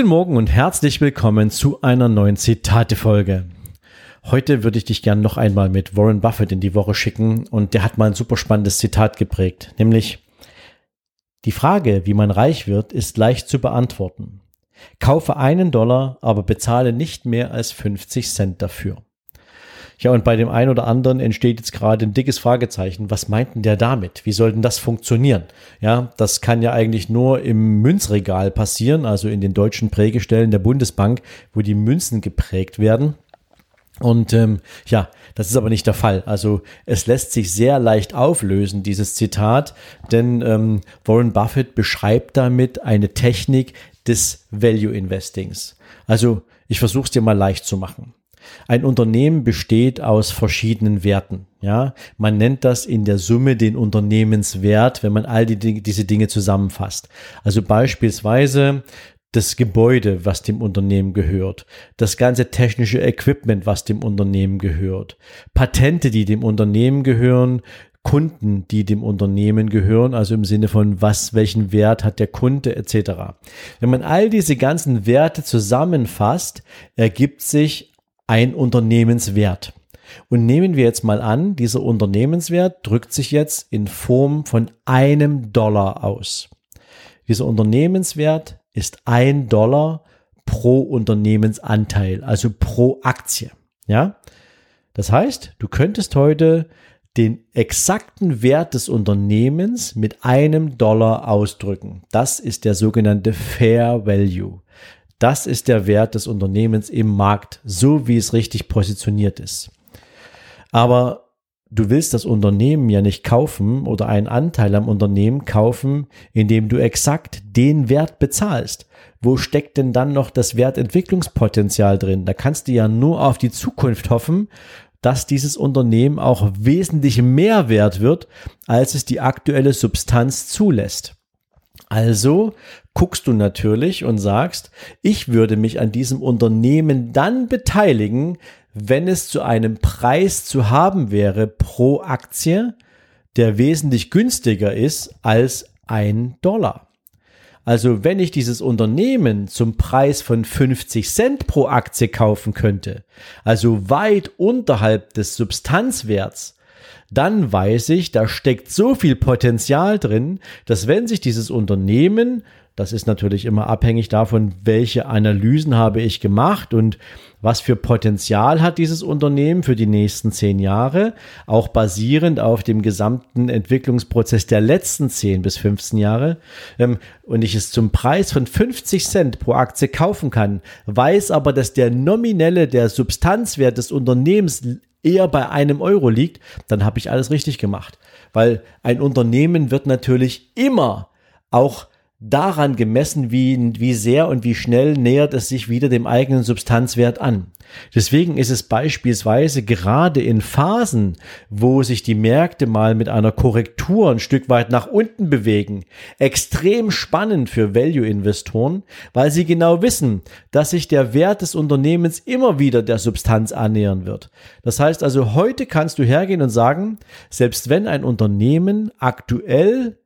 Guten Morgen und herzlich willkommen zu einer neuen Zitate-Folge. Heute würde ich dich gern noch einmal mit Warren Buffett in die Woche schicken und der hat mal ein super spannendes Zitat geprägt, nämlich die Frage, wie man reich wird, ist leicht zu beantworten. Kaufe einen Dollar, aber bezahle nicht mehr als 50 Cent dafür. Ja, und bei dem einen oder anderen entsteht jetzt gerade ein dickes Fragezeichen. Was meint denn der damit? Wie soll denn das funktionieren? Ja, das kann ja eigentlich nur im Münzregal passieren, also in den deutschen Prägestellen der Bundesbank, wo die Münzen geprägt werden. Und ähm, ja, das ist aber nicht der Fall. Also es lässt sich sehr leicht auflösen, dieses Zitat, denn ähm, Warren Buffett beschreibt damit eine Technik des Value Investings. Also ich versuche es dir mal leicht zu machen. Ein Unternehmen besteht aus verschiedenen Werten. Ja, man nennt das in der Summe den Unternehmenswert, wenn man all die, diese Dinge zusammenfasst. Also beispielsweise das Gebäude, was dem Unternehmen gehört, das ganze technische Equipment, was dem Unternehmen gehört, Patente, die dem Unternehmen gehören, Kunden, die dem Unternehmen gehören, also im Sinne von was, welchen Wert hat der Kunde etc. Wenn man all diese ganzen Werte zusammenfasst, ergibt sich ein Unternehmenswert. Und nehmen wir jetzt mal an, dieser Unternehmenswert drückt sich jetzt in Form von einem Dollar aus. Dieser Unternehmenswert ist ein Dollar pro Unternehmensanteil, also pro Aktie. Ja? Das heißt, du könntest heute den exakten Wert des Unternehmens mit einem Dollar ausdrücken. Das ist der sogenannte Fair Value. Das ist der Wert des Unternehmens im Markt, so wie es richtig positioniert ist. Aber du willst das Unternehmen ja nicht kaufen oder einen Anteil am Unternehmen kaufen, indem du exakt den Wert bezahlst. Wo steckt denn dann noch das Wertentwicklungspotenzial drin? Da kannst du ja nur auf die Zukunft hoffen, dass dieses Unternehmen auch wesentlich mehr wert wird, als es die aktuelle Substanz zulässt. Also guckst du natürlich und sagst, ich würde mich an diesem Unternehmen dann beteiligen, wenn es zu einem Preis zu haben wäre pro Aktie, der wesentlich günstiger ist als ein Dollar. Also wenn ich dieses Unternehmen zum Preis von 50 Cent pro Aktie kaufen könnte, also weit unterhalb des Substanzwerts, dann weiß ich, da steckt so viel Potenzial drin, dass wenn sich dieses Unternehmen, das ist natürlich immer abhängig davon, welche Analysen habe ich gemacht und was für Potenzial hat dieses Unternehmen für die nächsten zehn Jahre, auch basierend auf dem gesamten Entwicklungsprozess der letzten zehn bis 15 Jahre, ähm, und ich es zum Preis von 50 Cent pro Aktie kaufen kann, weiß aber, dass der nominelle, der Substanzwert des Unternehmens eher bei einem Euro liegt, dann habe ich alles richtig gemacht. Weil ein Unternehmen wird natürlich immer auch daran gemessen, wie, wie sehr und wie schnell nähert es sich wieder dem eigenen Substanzwert an. Deswegen ist es beispielsweise gerade in Phasen, wo sich die Märkte mal mit einer Korrektur ein Stück weit nach unten bewegen, extrem spannend für Value-Investoren, weil sie genau wissen, dass sich der Wert des Unternehmens immer wieder der Substanz annähern wird. Das heißt also, heute kannst du hergehen und sagen, selbst wenn ein Unternehmen aktuell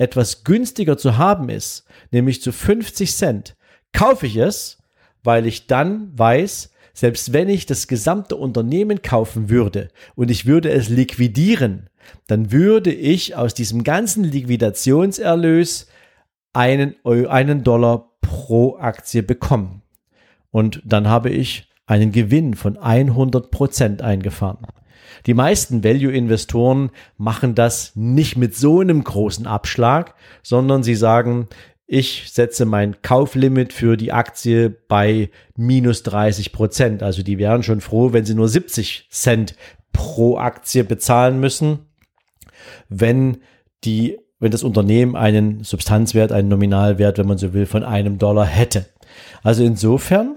etwas günstiger zu haben ist, nämlich zu 50 Cent, kaufe ich es, weil ich dann weiß, selbst wenn ich das gesamte Unternehmen kaufen würde und ich würde es liquidieren, dann würde ich aus diesem ganzen Liquidationserlös einen, einen Dollar pro Aktie bekommen. Und dann habe ich einen Gewinn von 100 Prozent eingefahren. Die meisten Value-Investoren machen das nicht mit so einem großen Abschlag, sondern sie sagen, ich setze mein Kauflimit für die Aktie bei minus 30 Prozent. Also die wären schon froh, wenn sie nur 70 Cent pro Aktie bezahlen müssen, wenn die, wenn das Unternehmen einen Substanzwert, einen Nominalwert, wenn man so will, von einem Dollar hätte. Also insofern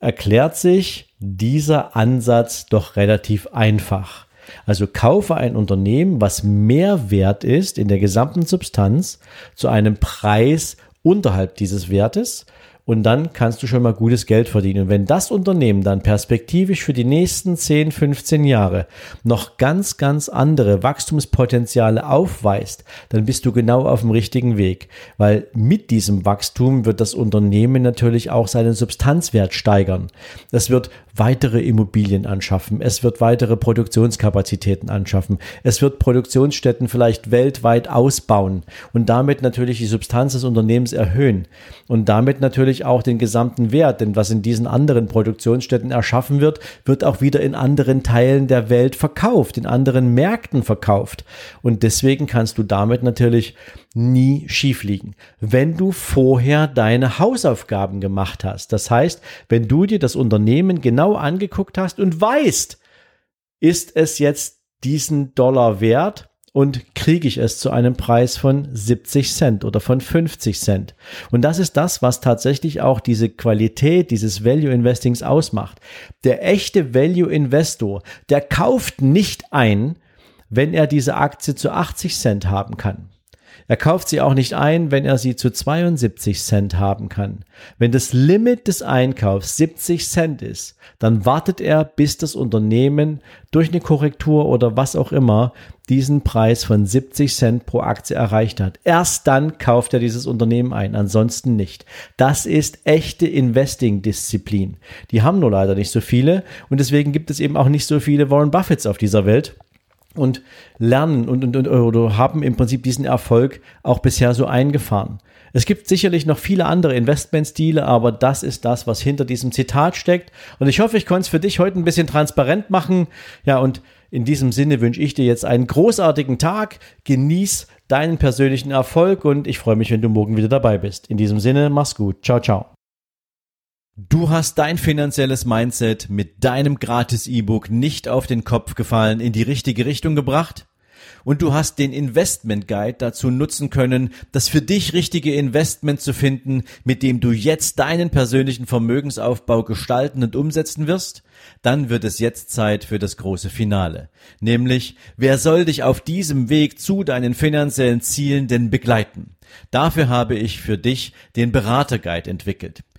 erklärt sich dieser Ansatz doch relativ einfach. Also kaufe ein Unternehmen, was mehr wert ist in der gesamten Substanz zu einem Preis unterhalb dieses Wertes und dann kannst du schon mal gutes Geld verdienen. Und wenn das Unternehmen dann perspektivisch für die nächsten 10, 15 Jahre noch ganz, ganz andere Wachstumspotenziale aufweist, dann bist du genau auf dem richtigen Weg. Weil mit diesem Wachstum wird das Unternehmen natürlich auch seinen Substanzwert steigern. Es wird weitere Immobilien anschaffen. Es wird weitere Produktionskapazitäten anschaffen. Es wird Produktionsstätten vielleicht weltweit ausbauen und damit natürlich die Substanz des Unternehmens erhöhen und damit natürlich auch den gesamten Wert, denn was in diesen anderen Produktionsstätten erschaffen wird, wird auch wieder in anderen Teilen der Welt verkauft, in anderen Märkten verkauft und deswegen kannst du damit natürlich nie schief liegen. Wenn du vorher deine Hausaufgaben gemacht hast, das heißt, wenn du dir das Unternehmen genau angeguckt hast und weißt, ist es jetzt diesen Dollar wert und kriege ich es zu einem Preis von 70 Cent oder von 50 Cent. Und das ist das, was tatsächlich auch diese Qualität dieses Value Investings ausmacht. Der echte Value Investor, der kauft nicht ein, wenn er diese Aktie zu 80 Cent haben kann. Er kauft sie auch nicht ein, wenn er sie zu 72 Cent haben kann. Wenn das Limit des Einkaufs 70 Cent ist, dann wartet er, bis das Unternehmen durch eine Korrektur oder was auch immer diesen Preis von 70 Cent pro Aktie erreicht hat. Erst dann kauft er dieses Unternehmen ein, ansonsten nicht. Das ist echte Investing-Disziplin. Die haben nur leider nicht so viele und deswegen gibt es eben auch nicht so viele Warren Buffetts auf dieser Welt und lernen und, und, und oder haben im Prinzip diesen Erfolg auch bisher so eingefahren. Es gibt sicherlich noch viele andere Investmentstile, aber das ist das, was hinter diesem Zitat steckt. Und ich hoffe, ich konnte es für dich heute ein bisschen transparent machen. Ja, und in diesem Sinne wünsche ich dir jetzt einen großartigen Tag. Genieß deinen persönlichen Erfolg und ich freue mich, wenn du morgen wieder dabei bist. In diesem Sinne, mach's gut. Ciao, ciao. Du hast dein finanzielles Mindset mit deinem gratis E-Book nicht auf den Kopf gefallen, in die richtige Richtung gebracht? Und du hast den Investment Guide dazu nutzen können, das für dich richtige Investment zu finden, mit dem du jetzt deinen persönlichen Vermögensaufbau gestalten und umsetzen wirst? Dann wird es jetzt Zeit für das große Finale. Nämlich, wer soll dich auf diesem Weg zu deinen finanziellen Zielen denn begleiten? Dafür habe ich für dich den Beraterguide entwickelt.